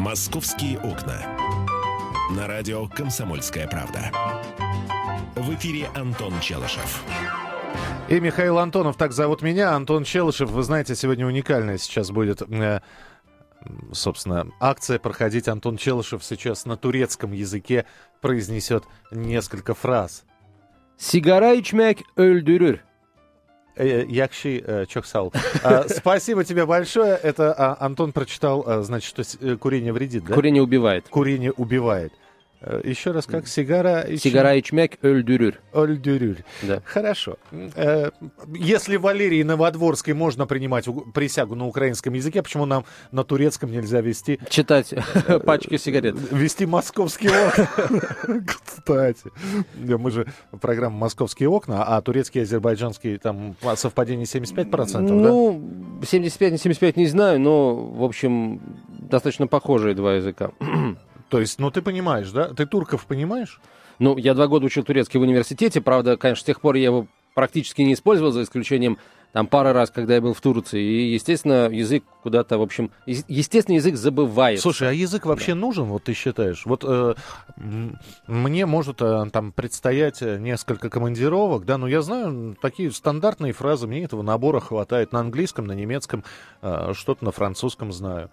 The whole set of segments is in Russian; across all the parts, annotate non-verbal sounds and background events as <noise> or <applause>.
«Московские окна». На радио «Комсомольская правда». В эфире Антон Челышев. И Михаил Антонов, так зовут меня. Антон Челышев, вы знаете, сегодня уникальная сейчас будет, э, собственно, акция проходить. Антон Челышев сейчас на турецком языке произнесет несколько фраз. Sigara içmek öldürür. Э, Якши э, Чохсал. <laughs> А, Спасибо тебе большое. Это а, Антон прочитал, а, значит, что э, курение вредит, да? Курение убивает. Курение убивает. Э, Еще раз, как сигара... и Sigara içmek öldürür. Ольдюрюль. Да. Хорошо. Э, Если Валерии Новодворской можно принимать присягу на украинском языке, почему нам на турецком нельзя вести Читать <laughs> пачки сигарет. вести московские окна? <laughs> Кстати. Да, Мы же программа «Московские окна», а турецкий и азербайджанский там совпадение 75%, да? Ну, 75 на 75 не знаю, но, в общем, достаточно похожие два языка. То есть, ну ты понимаешь, да? Ты турков понимаешь? Ну, я два года учил турецкий в университете, правда, конечно, с тех пор я его практически не использовал, за исключением там пары раз, когда я был в Турции. И, естественно, язык куда-то, в общем, естественно, язык забывается. Слушай, а язык вообще нужен, вот ты считаешь? Вот э, мне может э, там предстоять э, несколько командировок, да, но я знаю такие стандартные фразы, мне этого набора хватает на английском, на немецком, э, что-то на французском знаю.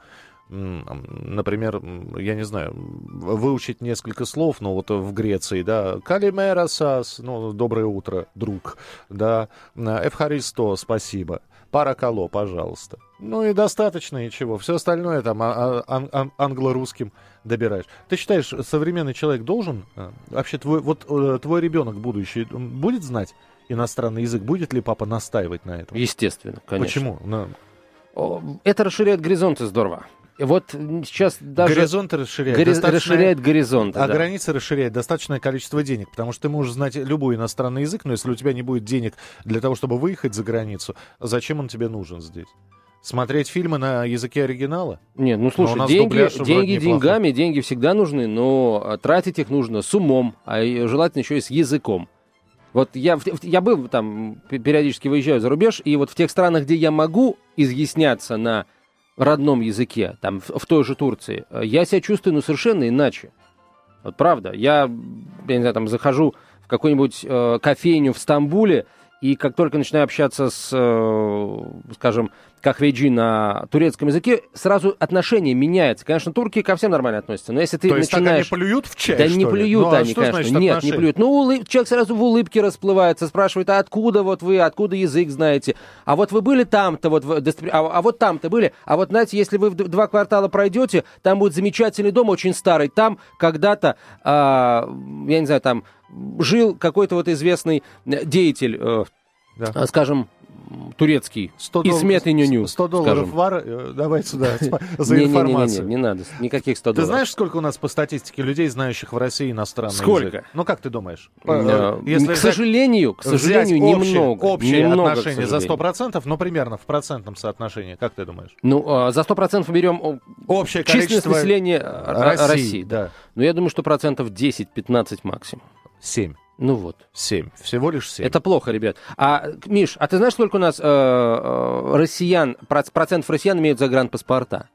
Например, я не знаю, выучить несколько слов, ну вот в Греции, да, Калимера Сас, ну, доброе утро, друг, да, Эвхаристо, спасибо, Паракало, пожалуйста. Ну и достаточно, и чего. Все остальное там а- а- ан- англо-русским добираешь. Ты считаешь, современный человек должен, э, вообще твой, вот э, твой ребенок будущий, будет знать иностранный язык? Будет ли папа настаивать на этом? Естественно, конечно. Почему? Ну, Это расширяет горизонты здорово. Вот сейчас даже горизонты расширяют. гори- достаточно- расширяет горизонты. А да. границы расширяет достаточное количество денег, потому что ты можешь знать любой иностранный язык, но если у тебя не будет денег для того, чтобы выехать за границу, зачем он тебе нужен здесь? Смотреть фильмы на языке оригинала? Нет, ну слушай, деньги, дубляж деньги деньгами, деньги всегда нужны, но а, тратить их нужно с умом, а желательно еще и с языком. Вот я, я был там, периодически выезжаю за рубеж, и вот в тех странах, где я могу изъясняться на родном языке, там, в, в той же Турции, э, я себя чувствую, ну, совершенно иначе. Вот правда. Я, я не знаю, там, захожу в какую-нибудь э, кофейню в Стамбуле, и как только начинаю общаться с, э, скажем, кахведжи на турецком языке, сразу отношение меняется. Конечно, турки ко всем нормально относятся, но если ты То есть так начинаешь... они плюют в чай, Да не ли? плюют Ну, а они, что конечно. значит Нет, не плюют. Ну, улыб- человек сразу в улыбке расплывается, спрашивает, а откуда вот вы, откуда язык знаете? А вот вы были там-то, вот, а, а вот там-то были? А вот, знаете, если вы в два квартала пройдете, там будет замечательный дом, очень старый. Там когда-то, а, я не знаю, там жил какой-то вот известный э, деятель, э, Да. скажем, турецкий, 100 Исмет Инюню, 100 долларов скажем. вар, э, давай сюда <laughs> за информацию. не надо, никаких 100 Ты долларов. знаешь, сколько у нас по статистике людей, знающих в России иностранный Сколько? Ну, как ты думаешь? Э, Э, Если к сожалению, к сожалению, общее, немного. Общее отношение за сожалению. 100%, но примерно в процентном соотношении. Как ты думаешь? Ну, а, за 100% берем Общее количество населения России, да. Ну, я думаю, что процентов 10-15 максимум. 7. Ну вот. 7. Всего лишь 7. Это плохо, ребят. А, Миш, а ты знаешь, сколько у нас э, э, россиян, проц- процентов россиян имеют загранпаспорта?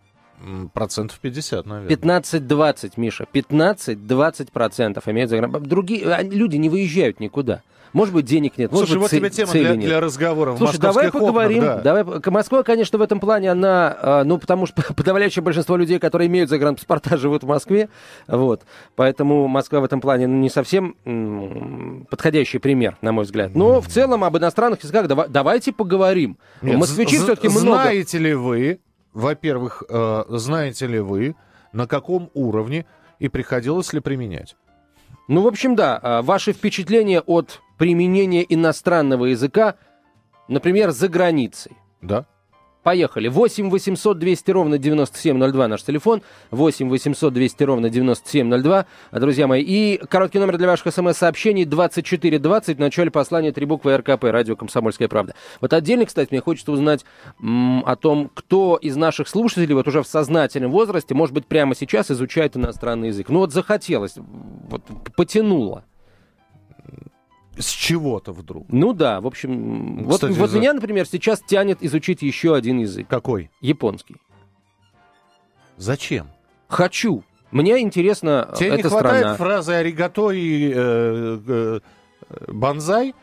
Процентов 50, наверное. 15-20, Миша. 15-20 процентов имеют загранпаспорта. Другие а, люди не выезжают никуда. Может быть, денег нет, может Слушай, быть, вот це- тебе тема для, нет. для разговора. в Слушай, давай московских окнах, поговорим. да. Давай, Москва, конечно, в этом плане, она, э, ну, потому что <laughs> подавляющее большинство людей, которые имеют загранпаспорта, <laughs> живут в Москве, вот, поэтому Москва в этом плане ну, не совсем м, подходящий пример, на мой взгляд. Но в целом об иностранных языках дава- давайте поговорим. Нет, Москвичи з- все-таки много. Знаете ли вы, во-первых, э, знаете ли вы, на каком уровне и приходилось ли применять? Ну, в общем, да, а, ваши впечатления от применения иностранного языка, например, за границей. Да? Поехали. 8 800 200 ровно 9702 наш телефон. 8 800 200 ровно 9702, друзья мои. И короткий номер для ваших смс-сообщений 2420. В начале послания три буквы РКП, радио «Комсомольская правда». Вот отдельно, кстати, мне хочется узнать м, о том, кто из наших слушателей вот уже в сознательном возрасте, может быть, прямо сейчас изучает иностранный язык. Ну вот захотелось, вот потянуло. С чего-то вдруг. Ну да, в общем, вот, Кстати, вот за- меня, например, сейчас тянет изучить еще один язык. Какой? Японский. Зачем? Хочу. Мне интересно Тебе эта не хватает страна. фразы «аригато» и э, э, «банзай»?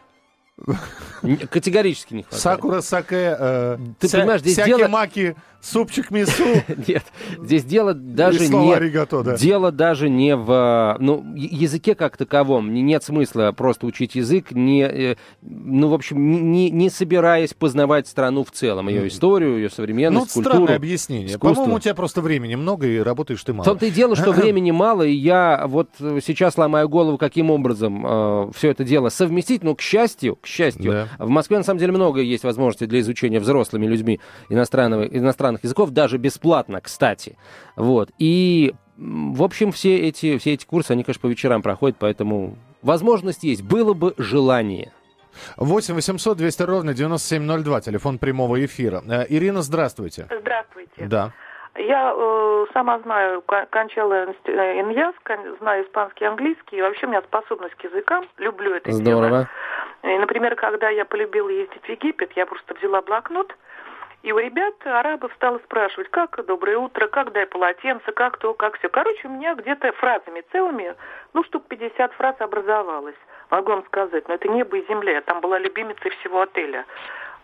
Н- Категорически не хватает. Сакура саке, э, Ты ся- понимаешь, здесь дело- маки, супчик мису. <laughs> Нет, здесь дело даже не... «аригато», да. Дело даже не в ну, я- языке как таковом. Не- Нет смысла просто учить язык, не, э, ну, в общем, не- не, собираясь познавать страну в целом, ее историю, ее Ну, современность, странное культуру. объяснение. По-моему, у тебя просто времени много и работаешь ты В мало. том-то и дело, что <clears throat> времени мало, и я вот э, сейчас ломаю голову, каким образом все это дело совместить. Но, к счастью, к счастью, Да. в Москве на самом деле много есть возможностей для изучения взрослыми людьми иностранного, иностранных языков, даже бесплатно, кстати. Вот. И, в общем, все эти, все эти курсы, они, конечно, по вечерам проходят, поэтому возможность есть. Было бы желание. 8 800 200 ровно 9702, телефон прямого эфира. Э, Ирина, здравствуйте. Здравствуйте. Да. Я э, сама знаю, кон- кончала инст- э, знаю испанский и английский, и вообще у меня способность к языкам, люблю это дело. Здорово. И, например, когда я полюбила ездить в Египет, я просто взяла блокнот, и у ребят, арабов, стала спрашивать, как «доброе утро», как «дай полотенце», как то, как все. Короче, у меня где-то фразами целыми, ну, штук 50 фраз образовалось. Могу вам сказать, но это небо и земля. Я там была любимицей всего отеля.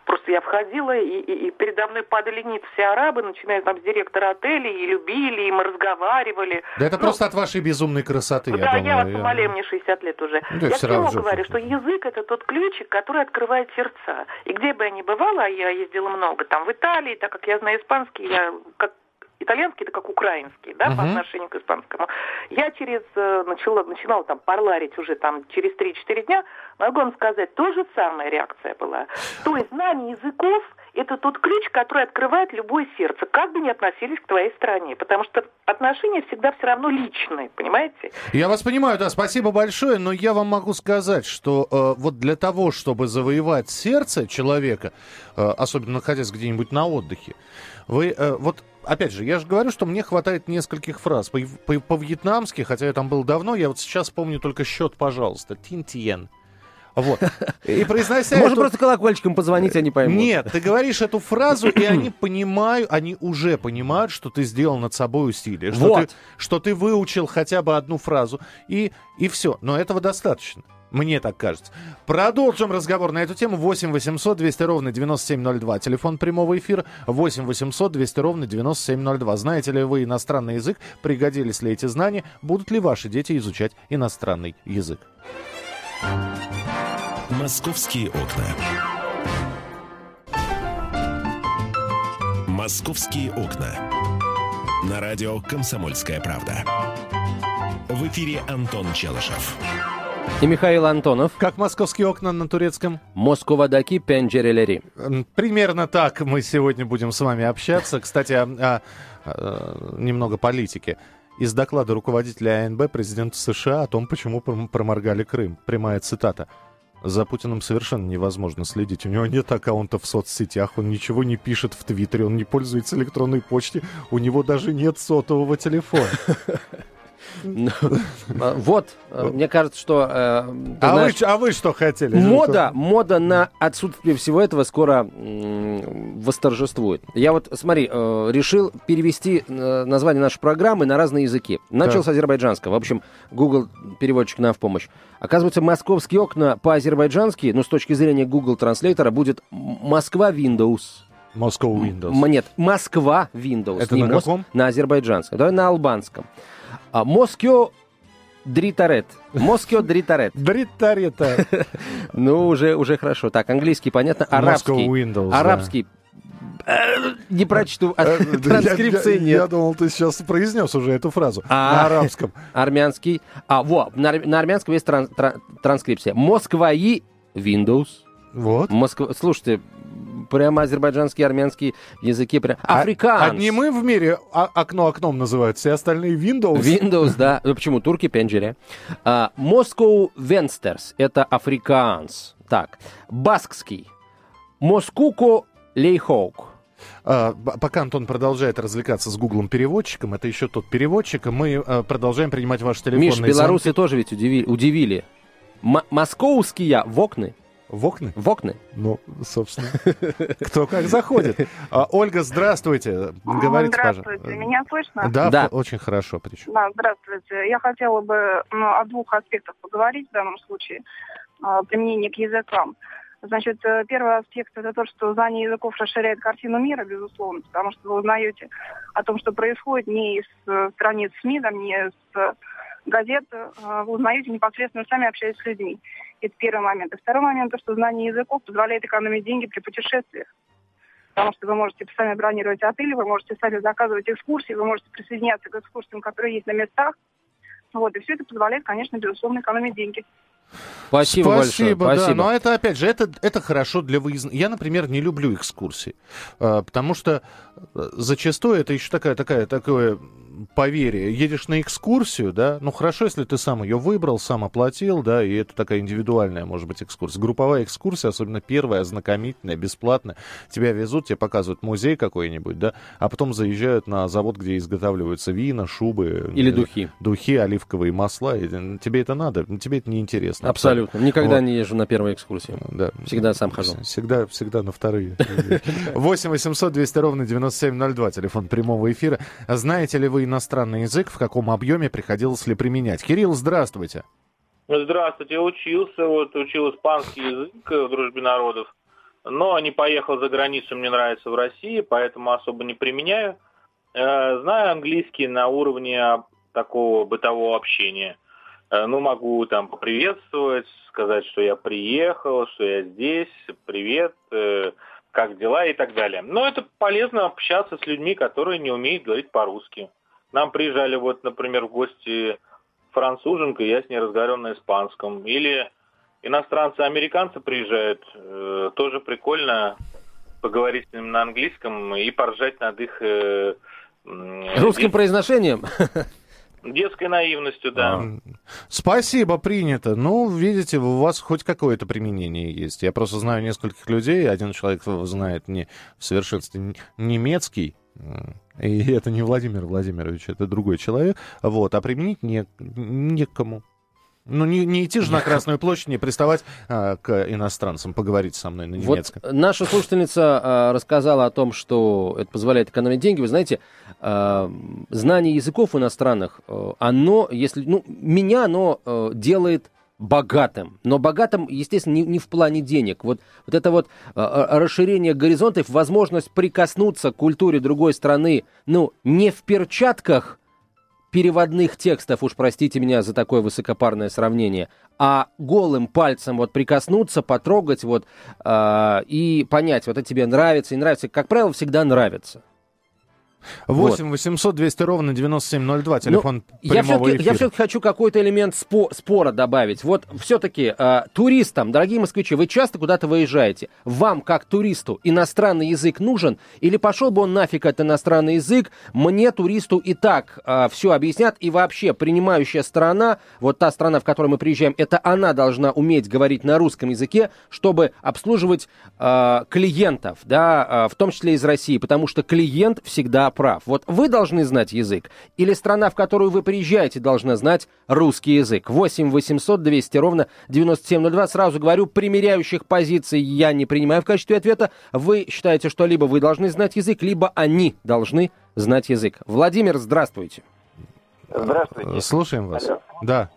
Просто я входила, и, и- и передо мной падали ниц все арабы, начиная там с директора отеля, и любили, и мы разговаривали. Да это Ну, просто от вашей безумной красоты, я да, думаю. я вас Я- умоляю, мне 60 лет уже. Да я равно говорю, что язык это тот ключик, который открывает сердца. И где бы я ни бывала, а я ездила много, там в Италии, так как я знаю испанский, я как итальянский, это как украинский, да, по Мгм. отношению к испанскому. Я через э, начала, начинала там парларить уже там через 3-4 дня, могу вам сказать, то же самая реакция была. То есть знание языков это тот ключ, который открывает любое сердце, как бы ни относились к твоей стране. Потому что отношения всегда все равно личные, понимаете? Я вас понимаю, да, спасибо большое, но я вам могу сказать, что э, вот для того, чтобы завоевать сердце человека, э, особенно находясь где-нибудь на отдыхе, вы, э, вот, опять же, я же говорю, что мне хватает нескольких фраз. По- по- По-вьетнамски, хотя я там был давно, я вот сейчас помню только счет, пожалуйста, тинтиен. Вот. И произнося Можно эту- просто колокольчиком позвонить, они поймут. Нет, ты говоришь эту фразу, и они понимают, они уже понимают, что ты сделал над собой усилие, что, Вот. ты, что ты выучил хотя бы одну фразу, и, и все. Но этого достаточно. Мне так кажется. Продолжим разговор на эту тему. 8 800 200 ровно 9702. Телефон прямого эфира 8 800 200 ровно 9702. Знаете ли вы иностранный язык? Пригодились ли эти знания? Будут ли ваши дети изучать иностранный язык? Московские окна. Московские окна. На радио «Комсомольская правда». В эфире Антон Челышев. И Михаил Антонов. Как московские окна на турецком? Москвадаки пенджерелери. М, Примерно так мы сегодня будем с вами общаться. Кстати, а- а- а, немного политики. Из доклада руководителя АНБ президента США о том, почему пром- проморгали Крым. Прямая цитата. За Путиным совершенно невозможно следить. У него нет аккаунта в соцсетях, он ничего не пишет в Твиттере, он не пользуется электронной почтой, у него даже нет сотового телефона. Ну, а, Вот, э, мне кажется, что... э, А вы, а вы что хотели? Мода, мода на отсутствие всего этого скоро восторжествует. Я вот, смотри, э, решил перевести название нашей программы на разные языки. Начал с азербайджанского. В общем, Google переводчик нам в помощь. Оказывается, московские окна по-азербайджански, ну, с точки зрения Google транслейтера, будет Москва Windows. Moscow Windows. Нет, Москва Windows. Это на каком? На азербайджанском. Давай на албанском. А, Москё Дритарет. Москё Дритарет. <laughs> Дритарета. <laughs> Ну, уже, уже хорошо. Так, английский, понятно. Арабский. Windows. Арабский. Э, Не прочту. а <laughs> Транскрипции я- я- нет. думал, ты сейчас произнес уже эту фразу А. на арабском. Армянский. А, во, на, ар- на армянском есть тран- тран- транскрипция. Москва и Windows. Вот. Москва... Слушайте, прямо азербайджанский, армянский языки. Прям... А- Африканс. Одни мы в мире а- окно окном называют, все остальные Windows. Windows, да. Ну, почему? Турки, pencere. А, Moscow Vensters. Это африканс. Так. Баскский. Moskuko Leihoak. Пока Антон продолжает развлекаться с Гуглом переводчиком, это еще тот переводчик, мы продолжаем принимать ваши телефонные Миш, белорусы тоже ведь удивили. удивили. М- московские в окны. В окна? В окна. Ну, собственно, кто как заходит. А, Ольга, здравствуйте. Говорите, здравствуйте. пожалуйста. Меня слышно? Да, Да. очень хорошо причем. Да, здравствуйте. Я хотела бы ну, о двух аспектах поговорить в данном случае. А, Применение к языкам. Значит, э, первый аспект это то, что знание языков расширяет картину мира, безусловно, потому что вы узнаете о том, что происходит не из э, страниц СМИ, там, не из э, газет, э, вы узнаете непосредственно сами общаясь с людьми. Это первый момент. И второй момент, то, что знание языков позволяет экономить деньги при путешествиях. Потому что вы можете сами бронировать отели, вы можете сами заказывать экскурсии, вы можете присоединяться к экскурсиям, которые есть на местах. Вот, и все это позволяет, конечно, безусловно, экономить деньги. Спасибо, большое. да. Спасибо. Но это, опять же, это, это хорошо для выездных. Я, например, не люблю экскурсии, а, потому что э, зачастую это еще такая, такая, такое поверие. Едешь на экскурсию, да, ну хорошо, если ты сам ее выбрал, сам оплатил, да, и это такая индивидуальная, может быть, экскурсия. Групповая экскурсия, особенно первая, ознакомительная, бесплатная. Тебя везут, тебе показывают музей какой-нибудь, да, а потом заезжают на завод, где изготавливаются вина, шубы. Или э, духи. Духи, оливковые масла. Э, тебе это надо? Тебе это неинтересно. Абсолютно. Никогда Вот. не езжу на первую экскурсию. Да. Всегда сам хожу. Всегда, всегда на вторые. 8 800 200 ровно 9702, телефон прямого эфира. Знаете ли вы иностранный язык, в каком объеме приходилось ли применять? Кирилл, здравствуйте. Здравствуйте, учился, вот учил испанский язык в дружбе народов, но не поехал за границу, мне нравится в России, поэтому особо не применяю. Э, Знаю английский на уровне такого бытового общения. Э, Ну, могу там поприветствовать, сказать, что я приехал, что я здесь, привет, э, как дела и так далее. Но это полезно общаться с людьми, которые не умеют говорить по-русски. Нам приезжали вот, например, в гости француженка, я с ней разговаривал на испанском. Или иностранцы-американцы приезжают, э, тоже прикольно поговорить с ними на английском и поржать над их э, Русским произношением? Дет- детской наивностью, да. А, Спасибо, принято. Ну, видите, у вас хоть какое-то применение есть. Я просто знаю нескольких людей. Один человек знает не в совершенстве немецкий, м, и это не Владимир Владимирович, это другой человек. Вот, а применить не, некому. Ну, не, не идти же на Красную площадь, не приставать а, к иностранцам, поговорить со мной на Вот немецком. наша слушательница а, рассказала о том, что это позволяет экономить деньги. Вы знаете, а, знание языков иностранных, э, оно, если, ну, меня оно э, делает богатым. Но богатым, естественно, не, не в плане денег. Вот, вот это вот э, расширение горизонтов, возможность прикоснуться к культуре другой страны, ну, не в перчатках, переводных текстов, уж простите меня за такое высокопарное сравнение, а голым пальцем вот прикоснуться, потрогать вот э, и понять, вот это тебе нравится и нравится. Как правило, всегда нравится. 8 800 200 ровно 9702, телефон Ну, я прямого все-таки, эфира. я все-таки хочу какой-то элемент спо- спора добавить. Вот все-таки туристам, дорогие москвичи, вы часто куда-то выезжаете. Вам, как туристу, иностранный язык нужен? Или пошел бы он нафиг, этот иностранный язык? Мне, туристу, и так все объяснят. И вообще, принимающая сторона, вот та страна, в которую мы приезжаем, это она должна уметь говорить на русском языке, чтобы обслуживать а, клиентов, да, а, в том числе из России, потому что клиент всегда прав. Вот вы должны знать язык, или страна, в которую вы приезжаете, должна знать русский язык. 8 800 200 ровно 9702. Сразу говорю, примеряющих позиций я не принимаю в качестве ответа. Вы считаете, что либо вы должны знать язык, либо они должны знать язык. Владимир, здравствуйте. Здравствуйте. Слушаем вас. Алло. Да.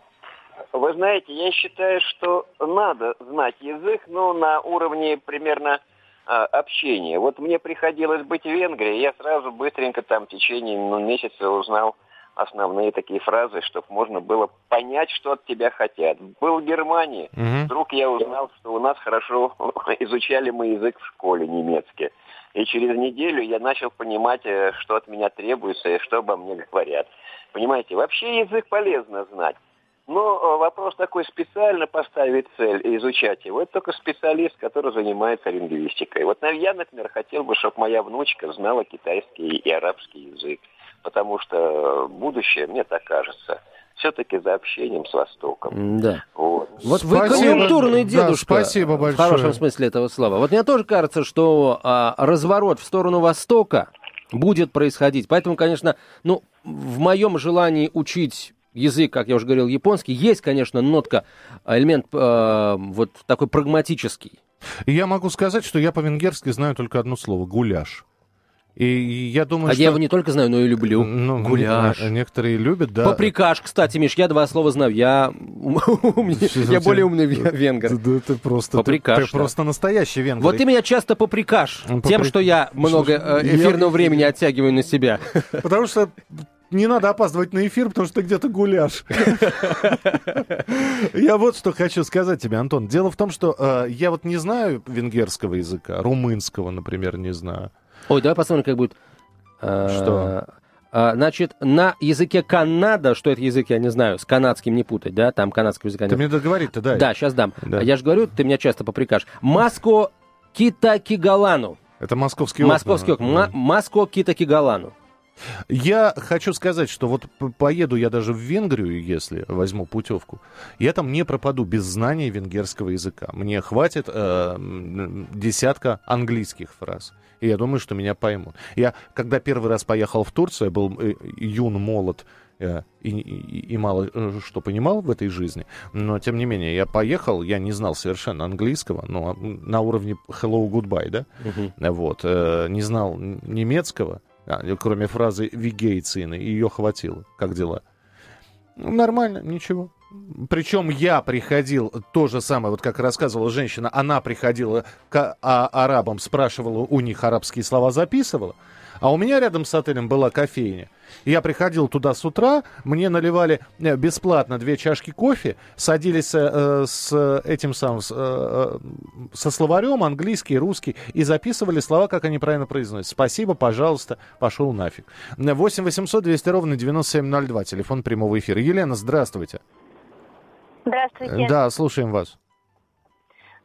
Вы знаете, я считаю, что надо знать язык, но на уровне примерно общения. Вот мне приходилось быть в Венгрии, я сразу быстренько там в течение ну, месяца узнал основные такие фразы, чтобы можно было понять, что от тебя хотят. Был в Германии, Мгм. вдруг я узнал, что у нас хорошо <laughs> изучали мы язык в школе немецкий. И через неделю я начал понимать, э, что от меня требуется и что обо мне говорят. Понимаете, вообще язык полезно знать. Но э, вопрос такой, специально поставить цель и изучать его, это только специалист, который занимается лингвистикой. Вот я, например, хотел бы, чтобы моя внучка знала китайский и арабский язык, потому что будущее, мне так кажется, все-таки за общением с Востоком. Да. Вот. Вот вы Спасибо. конъюнктурный Да, дедушка. спасибо В большое. хорошем смысле этого слова. Вот мне тоже кажется, что а, разворот в сторону Востока будет происходить. Поэтому, конечно, ну, в моем желании учить язык, как я уже говорил, японский, есть, конечно, нотка, элемент э, вот такой прагматический. Я могу сказать, что я по-венгерски знаю только одно слово – гуляш. И я думаю, а что... я его не только знаю, но и люблю. Ну, Гуляш. не- Некоторые любят, да. Поприкаш, кстати, Миш, я два слова знаю. Я, <laughs> я более умный ве- венгер. Да ты просто... Поприкаш, Ты просто настоящий венгер. Вот ты меня часто поприкаш тем, что я много э, эфирного времени оттягиваю на себя. Потому что не надо опаздывать на эфир, потому что ты где-то гуляш. Я вот что хочу сказать тебе, Антон. Дело в том, что э, я вот не знаю венгерского языка, румынского, например, не знаю. Ой, давай посмотрим, как будет. Э, Что? а, Значит, на языке Канада, что это язык, я не знаю, с канадским не путать, да, там канадского языка Ты нет. мне договорить-то дай. Да, сейчас дам. Да. Я же говорю, ты меня часто поприкаш. Маско Китакигалану. Это московский окна. Московский окна. Ма- Маско Китакигалану. Я хочу сказать, что вот поеду я даже в Венгрию, если возьму путевку, я там не пропаду без знания венгерского языка. Мне хватит э, десятка английских фраз. И я думаю, что меня поймут. Я, когда первый раз поехал в Турцию, я был э, юн, молод э, и, и- и мало э, что понимал в этой жизни. Но, тем не менее, я поехал, я не знал совершенно английского, но на уровне hello, goodbye, да? Вот. э, не знал немецкого, кроме фразы «вигейцины», ее хватило. Как дела? Ну, нормально, ничего. Причем я приходил, то же самое, вот как рассказывала женщина, она приходила к а- арабам, спрашивала у них арабские слова, записывала. А у меня рядом с отелем была кофейня. Я приходил туда с утра, мне наливали э, бесплатно две чашки кофе, садились э, с этим самым, с, э, э, со словарем английский, русский, и записывали слова, как они правильно произносят. Спасибо, пожалуйста, пошел нафиг. 8 800 200 ровно 9702, телефон прямого эфира. Елена, здравствуйте. Здравствуйте. Да, слушаем вас.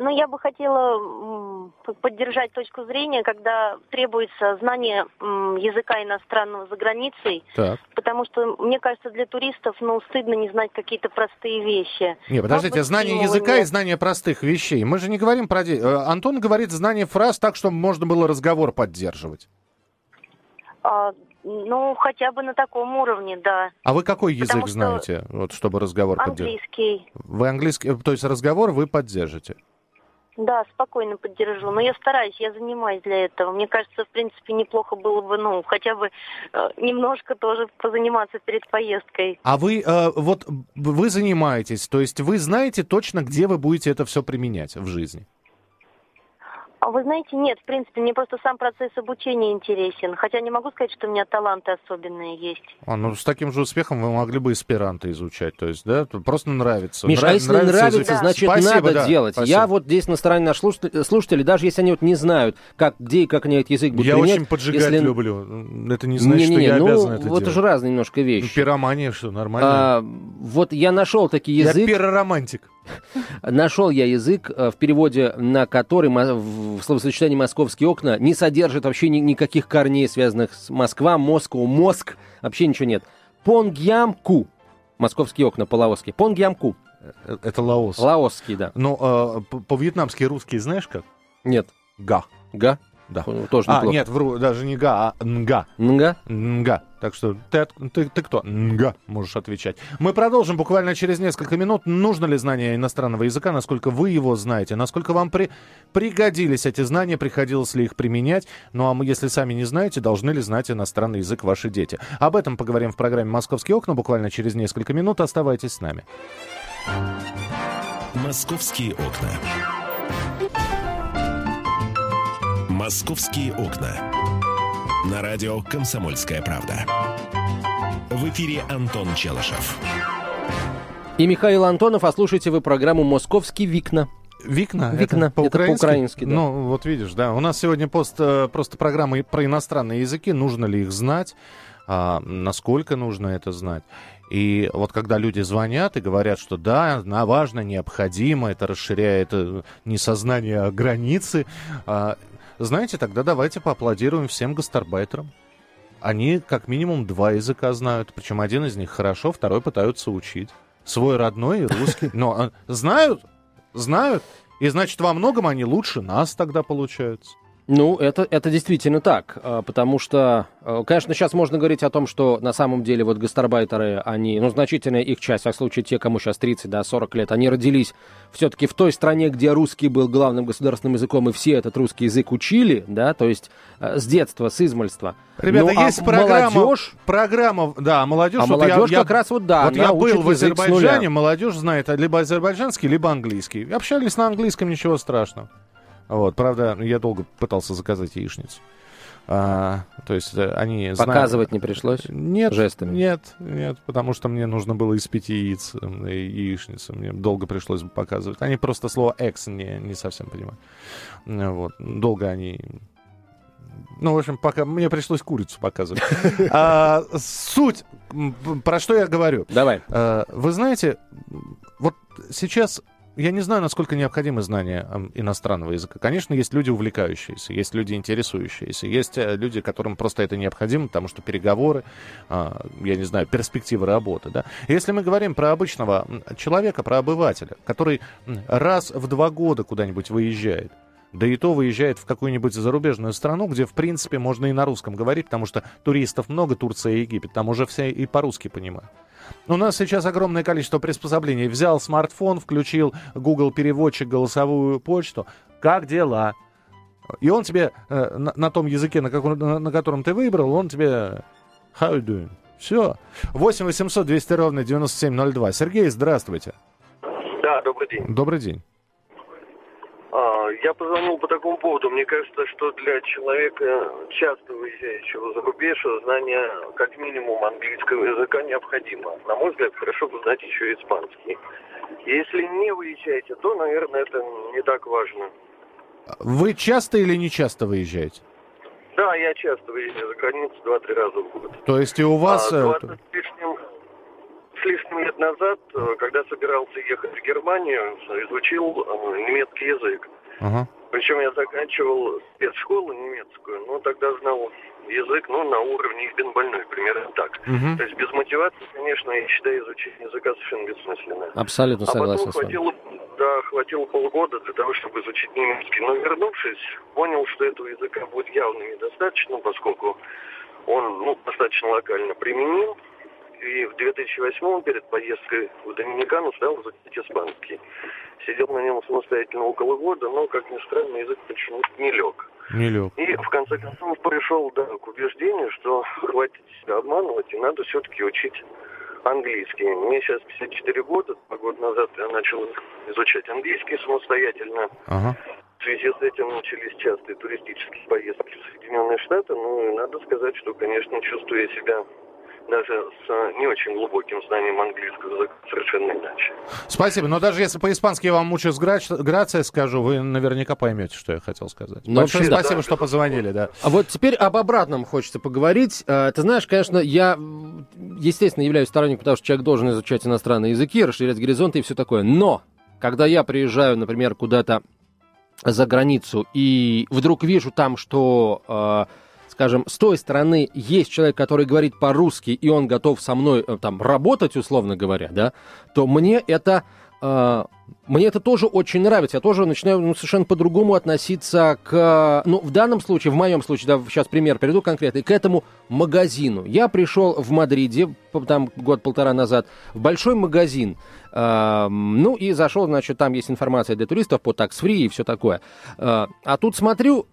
Ну, я бы хотела поддержать точку зрения, когда требуется знание языка иностранного за границей, Так. потому что, мне кажется, для туристов, ну, стыдно не знать какие-то простые вещи. Не, подождите, быть, знание языка и знание простых вещей. Мы же не говорим про... э, Антон говорит знание фраз так, чтобы можно было разговор поддерживать. А, ну, хотя бы на таком уровне, да. А вы какой язык Потому знаете, вот, чтобы разговор поддерживать? Английский. Вы английский, э, то есть разговор вы поддержите? Да, спокойно поддержу. Но я стараюсь, я занимаюсь для этого. Мне кажется, в принципе, неплохо было бы, ну, хотя бы э, немножко тоже позаниматься перед поездкой. А вы э, вот вы занимаетесь, то есть вы знаете точно, где вы будете это все применять в жизни? А вы знаете, нет, в принципе, мне просто сам процесс обучения интересен. Хотя не могу сказать, что у меня таланты особенные есть. А, ну, с таким же успехом вы могли бы эсперанто изучать, то есть, да, просто нравится. Миш, Нра- а если нравится, изучать. значит Спасибо, надо да, делать. спасибо. Я вот здесь на стороне наших слушателей, слушателей, даже если они вот не знают, как, где и как они этот язык будут Я применять, очень поджигать если- люблю. Это не значит, Не-не-не, что я ну, обязан это вот делать. это же разные немножко вещи. Пиромания, что, нормально? А, вот я нашел таки я язык, пероромантик. Нашел я язык, э, в переводе на который в словосочетании «московские окна» не содержит вообще ни- никаких корней, связанных с Москва, Москва, мозг, вообще ничего нет. Понгьямку. Московские окна по-лаосски. Понгьямку. Э, Это Лаос. Лаосский, да. Ну, а, по- по-вьетнамски русский знаешь как? Нет. Га. Га? Да. Тоже А, неплохо. нет, вру, даже не га, а нга. Нга? Нга. Так что ты, ты, ты кто? Нга, можешь отвечать. Мы продолжим буквально через несколько минут. Нужно ли знание иностранного языка, насколько вы его знаете, насколько вам при, пригодились эти знания, приходилось ли их применять. Ну а мы, если сами не знаете, должны ли знать иностранный язык ваши дети. Об этом поговорим в программе «Московские окна» буквально через несколько минут. Оставайтесь с нами. «Московские окна». «Московские окна». На радио «Комсомольская правда». В эфире Антон Челышев. И Михаил Антонов, а слушаете вы программу «Московский Викна». Викна. Викна. Это по-украински? Это по-украински, да. Ну, вот видишь, да. У нас сегодня пост, э, просто программа и- про иностранные языки. Нужно ли их знать? А, насколько нужно это знать? И вот когда люди звонят и говорят, что да, на- важно, необходимо, это расширяет э, не сознание, а границы, знаете, тогда давайте поаплодируем всем гастарбайтерам. Они как минимум два языка знают, причем один из них хорошо, второй пытаются учить. Свой родной и русский. Но а, знают, знают, и значит во многом они лучше нас тогда получаются. Ну, это, это действительно так, а, потому что, а, конечно, сейчас можно говорить о том, что на самом деле вот гастарбайтеры, они, ну, значительная их часть, а в случае те, кому сейчас 30, да, 40 лет, они родились все-таки в той стране, где русский был главным государственным языком, и все этот русский язык учили, да, то есть а, с детства, с измальства. Ребята, Ну, а есть программа, молодежь, программа, да, молодежь. а вот я- молодежь я, как раз вот, да, вот я был в Азербайджане, молодежь знает либо азербайджанский, либо английский. Общались на английском, ничего страшного. Вот, правда, я долго пытался заказать яичницу. А, то есть э, они знают- Показывать не пришлось? Нет, жестами? Нет, нет, потому что мне нужно было из пяти яиц яичницу. Мне долго пришлось показывать. Они просто слово «экс» не, не совсем понимают. Э, Вот. Долго они... Ну, в общем, пока мне пришлось курицу показывать. <laughs> А, Суть, про что я говорю. Давай. Э, Вы знаете, вот сейчас я не знаю, насколько необходимы знания м, иностранного языка. Конечно, есть люди увлекающиеся, есть люди интересующиеся, есть э, люди, которым просто это необходимо, потому что переговоры, а, я не знаю, перспективы работы. Да? Если мы говорим про обычного человека, про обывателя, который раз в два года куда-нибудь выезжает, да и то выезжает в какую-нибудь зарубежную страну, где, в принципе, можно и на русском говорить, потому что туристов много, Турция и Египет, там уже все и по-русски понимают. У нас сейчас огромное количество приспособлений. Взял смартфон, включил Google переводчик, голосовую почту. Как дела? И он тебе э, на, на том языке, на, каком- на- на котором ты выбрал, он тебе how you doing? Все. 8 800 200 ровно 9702. Сергей, здравствуйте. Да, добрый день. Добрый день. А, я позвонил по такому поводу. Мне кажется, что для человека, часто выезжающего за рубеж, знание как минимум английского языка необходимо. На мой взгляд, хорошо бы знать еще и испанский. Если не выезжаете, то, наверное, это не так важно. Вы часто или не часто выезжаете? Да, я часто выезжаю за границу два-три раза в год. То есть и у вас... А, э, 20 с лишним, с лишним лет назад, э, когда собирался ехать в Германию, изучил э, немецкий язык. ага. Причем я заканчивал спецшколу немецкую, но тогда знал язык, ну, на уровне «ich bin больной», примерно так. Мгм. То есть без мотивации, конечно, я считаю изучение языка совершенно бессмысленно. Абсолютно А согласен потом с вами. хватило, да, хватило полгода для того, чтобы изучить немецкий. Но вернувшись, понял, что этого языка будет явно недостаточно, поскольку он ну, достаточно локально применим. И в 2008 перед поездкой в Доминикану стал изучать испанский. Сидел на нем самостоятельно около года, но, как ни странно, язык почему-то не лег. Не лег. И в конце концов пришел да, к убеждению, что хватит себя обманывать, и надо все-таки учить английский. Мне сейчас 54 года, два года назад я начал изучать английский самостоятельно. Ага. В связи с этим начались частые туристические поездки в Соединенные Штаты. Ну и надо сказать, что, конечно, чувствую я себя даже с а, не очень глубоким знанием английского языка совершенно иначе. Спасибо. Но даже если по-испански я вам мучаюсь грация скажу, вы наверняка поймете, что я хотел сказать. Ну, Большое вообще, да. спасибо, что позвонили, да. А вот теперь об обратном хочется поговорить. Э, Ты знаешь, конечно, я, естественно, являюсь сторонником того, что человек должен изучать иностранные языки, расширять горизонты и все такое. Но, когда я приезжаю, например, куда-то за границу и вдруг вижу там, что, э, скажем, с той стороны есть человек, который говорит по-русски, и он готов со мной э, там работать, условно говоря, да, то мне это э, мне это тоже очень нравится. Я тоже начинаю ну, совершенно по-другому относиться к... Ну, в данном случае, в моем случае, да, сейчас пример приведу конкретный, к этому магазину. Я пришел в Мадриде, там год-полтора назад, в большой магазин. Эм, ну, и зашел, значит, там есть информация для туристов по такс-фри и все такое. Э, а тут смотрю,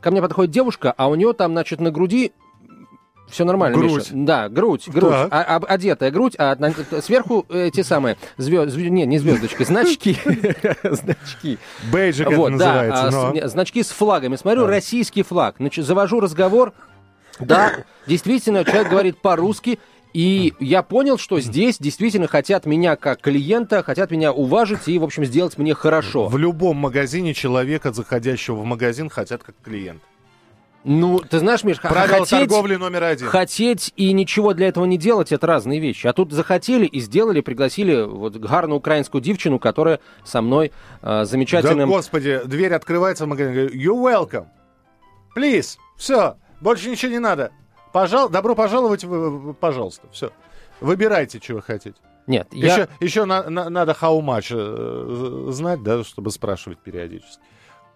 ко мне подходит девушка, а у нее там, значит, на груди все нормально, Грудь. Миша. Да, грудь, грудь. Так. А- об- одетая грудь, а на- сверху э, те самые звезд... Не, не звездочки, значки. <laughs> Значки. Бейджик это Вот, да, называется. а, но- не, значки с флагами. Смотрю, российский флаг. Значит, завожу разговор. Да, <laughs> действительно, человек говорит по-русски. И я понял, что здесь действительно хотят меня как клиента, хотят меня уважить и, в общем, сделать мне хорошо. В любом магазине человека, заходящего в магазин, хотят как клиент. Ну, ты знаешь, Миш, Правило хотеть, торговли номер один. хотеть и ничего для этого не делать, это разные вещи. А тут захотели и сделали, пригласили вот гарную украинскую девчину, которая со мной э, Да, замечательным... господи, дверь открывается в магазин. говорю, You welcome. Please. Все. Больше ничего не надо. Пожал... Добро пожаловать, пожалуйста. Все. Выбирайте, вы хотите. Нет, я... Еще, еще на- на- надо how much э, знать, да, чтобы спрашивать периодически.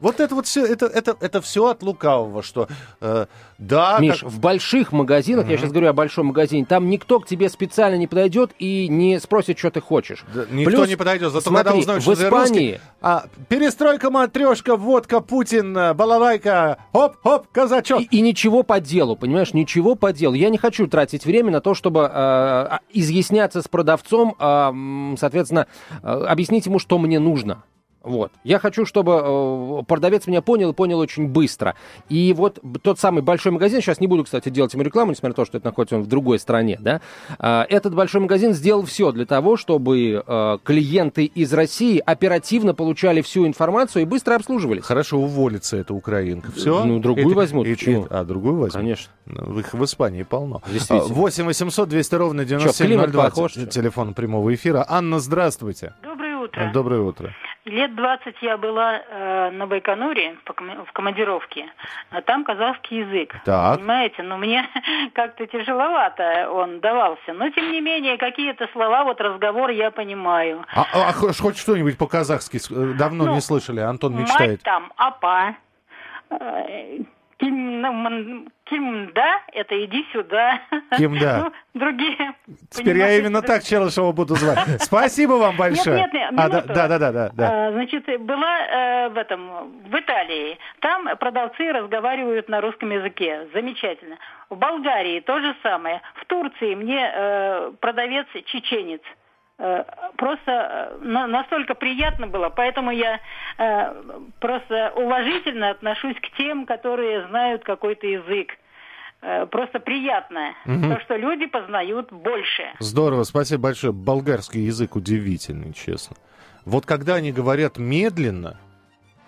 Вот это вот все, это, это, это все от лукавого, что э, да... Миш, как- в больших магазинах, я сейчас говорю о большом магазине, там никто к тебе специально не подойдет и не спросит, что ты хочешь. Да, никто Плюс, не подойдет. Зато смотри, когда узнают, в что ты русский, Испании а, перестройка, матрешка, водка, Путин, э, балалайка, хоп-хоп, казачок. И, и ничего по делу, понимаешь, ничего по делу. Я не хочу тратить время на то, чтобы э, а, изъясняться с продавцом, м, соответственно, э, объяснить ему, что мне нужно. Вот. Я хочу, чтобы э, продавец меня понял и понял очень быстро. И вот тот самый большой магазин, сейчас не буду, кстати, делать ему рекламу, несмотря на то, что это находится он в другой стране, да, а, этот большой магазин сделал все для того, чтобы э, клиенты из России оперативно получали всю информацию и быстро обслуживались. Хорошо, уволится эта украинка. Все? Ну, другую возьмут, почему? а, другую возьмут? Конечно. Ну, Их в Испании полно. Действительно. 8 800 200 ровно климат 9702. похож, Т- что? Телефон прямого эфира. Анна, здравствуйте. Доброе утро. Доброе утро. Лет 20 я была э, на Байконуре в командировке, а там казахский язык. Так. Понимаете, но мне <laughs> как-то тяжеловато он давался. Но, тем не менее, какие-то слова, вот разговор я понимаю. А, а хоть хоть что-нибудь по-казахски э, давно Ну, не слышали? Антон Мать мечтает. там, апа. Ким, ким, да, это иди сюда. Ким, да. Ну, другие. Теперь я именно так Челышева буду звать. Спасибо вам большое. Нет, нет, нет, А, да, да, да, да, да. А, Значит, была э, в этом в Италии. Там продавцы разговаривают на русском языке. Замечательно. В Болгарии то же самое. В Турции мне э, продавец чеченец. Э, Просто э, на- настолько приятно было, поэтому я э, просто уважительно отношусь к тем, которые знают какой-то язык. Просто приятно, Мгм. то, что люди познают больше. Здорово, спасибо большое. Болгарский язык удивительный, честно. Вот когда они говорят медленно,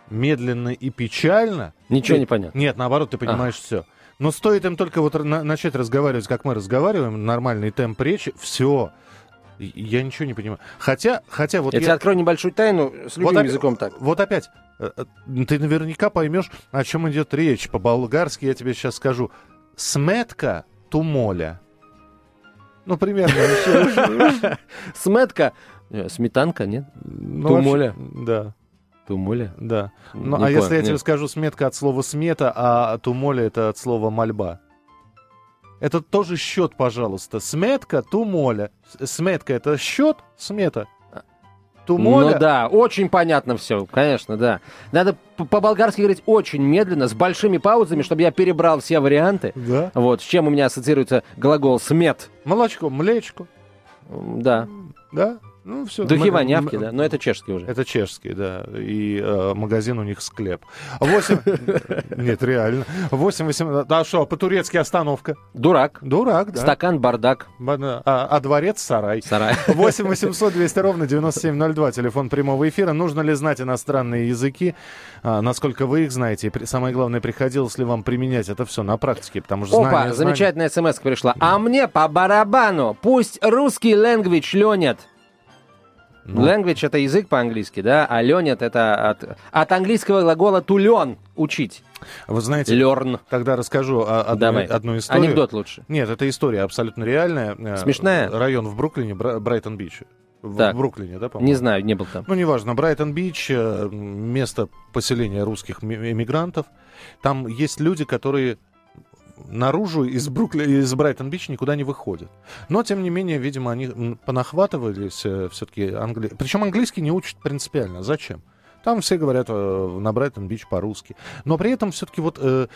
медленно и печально... Ничего ты- не понятно. Нет, наоборот, ты понимаешь все. Но стоит им только вот на- начать разговаривать, как мы разговариваем, нормальный темп речи, все. Я ничего не понимаю. Хотя, хотя вот Я я... тебе открою небольшую тайну с любым опя- языком так. Вот опять, э, э, ты наверняка поймешь, о чем идет речь. По-болгарски я тебе сейчас скажу. Сметка тумоля. Ну, примерно. <laughs> Сметка. э, Сметанка, нет? Ну, Тумоля. Да, Тумоля. да. Ну, а если я тебе скажу сметка от слова смета, а тумоля это от слова мольба? Это тоже счет, пожалуйста. Сметка, тумоля. Сметка это счет, смета. Тумоля. Ну да, очень понятно все, конечно, да. Надо по-болгарски говорить очень медленно, с большими паузами, чтобы я перебрал все варианты. Да. Вот, с чем у меня ассоциируется глагол «смет». Молочко, млечко. Да. Да? Ну, все. Духи вонявки, да, но это чешский уже. Это чешский, да. И э, магазин у них склеп. 8... <laughs> Нет, реально. 8 8... А что, по-турецки остановка? Дурак. Дурак, да. Стакан, бардак, Бана- А, а дворец сарай. сарай. 8 800 200 ровно 9702, телефон прямого эфира. Нужно ли знать иностранные языки? А, насколько вы их знаете? И самое главное, приходилось ли вам применять это все на практике? Потому что Опа, знание- замечательная смс пришла. А мне по барабану. Пусть русский language ленят. Ну. Language это язык по-английски, да, а ленят это от, от английского глагола тулен учить. Вы знаете, Learn. тогда расскажу одну, Давай. одну историю. Анекдот лучше. Нет, это история абсолютно реальная. Э, Смешная? Район в Бруклине, Бра- Брайтон-Бич. В, Так. Бруклине, да, по-моему? Не знаю, не был там. Ну, неважно, Брайтон-Бич, э, место поселения русских ми- эмигрантов. Там есть люди, которые наружу из, Брукли... из Брайтон-Бич никуда не выходят. Но, тем не менее, видимо, они понахватывались все-таки. Англи... Причем английский не учат принципиально. Зачем? Там все говорят э, на Брайтон-Бич по-русски. Но при этом все-таки вот... э,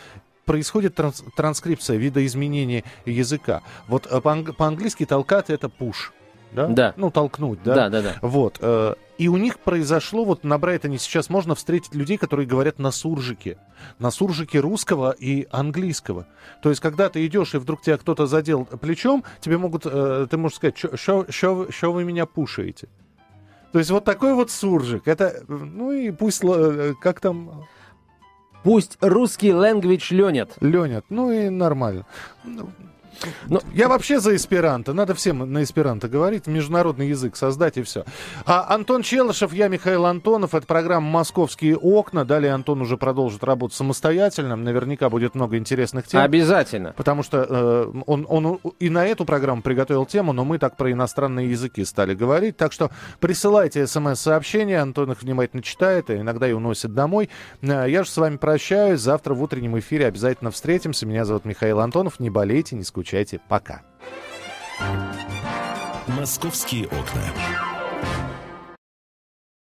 происходит транс- транскрипция видоизменения языка. Вот э, по-анг- по-английски толкать это push. Да? Да. Ну, толкнуть, да? Да, да, да. Вот. э, И у них произошло, вот на Брайтоне сейчас можно встретить людей, которые говорят на суржике. На суржике русского и английского. То есть, когда ты идешь, и вдруг тебя кто-то задел плечом, тебе могут, э, ты можешь сказать, что вы меня пушаете? То есть, вот такой вот суржик. Это, ну и пусть, э, как там, Пусть русский language ленят. ленят. Ну и нормально. Ну, я вообще за эсперанто. Надо всем на эсперанто говорить. Международный язык создать и все. А Антон Челышев, я Михаил Антонов. Это программа «Московские окна». Далее Антон уже продолжит работу самостоятельно. Наверняка будет много интересных тем. Обязательно. Потому что э, он, он и на эту программу приготовил тему, но мы так про иностранные языки стали говорить. Так что присылайте смс-сообщения. Антон их внимательно читает, и иногда и уносит домой. Э, я же с вами прощаюсь. Завтра в утреннем эфире обязательно встретимся. Меня зовут Михаил Антонов. Не болейте, не скучайте. Пока. «Московские окна».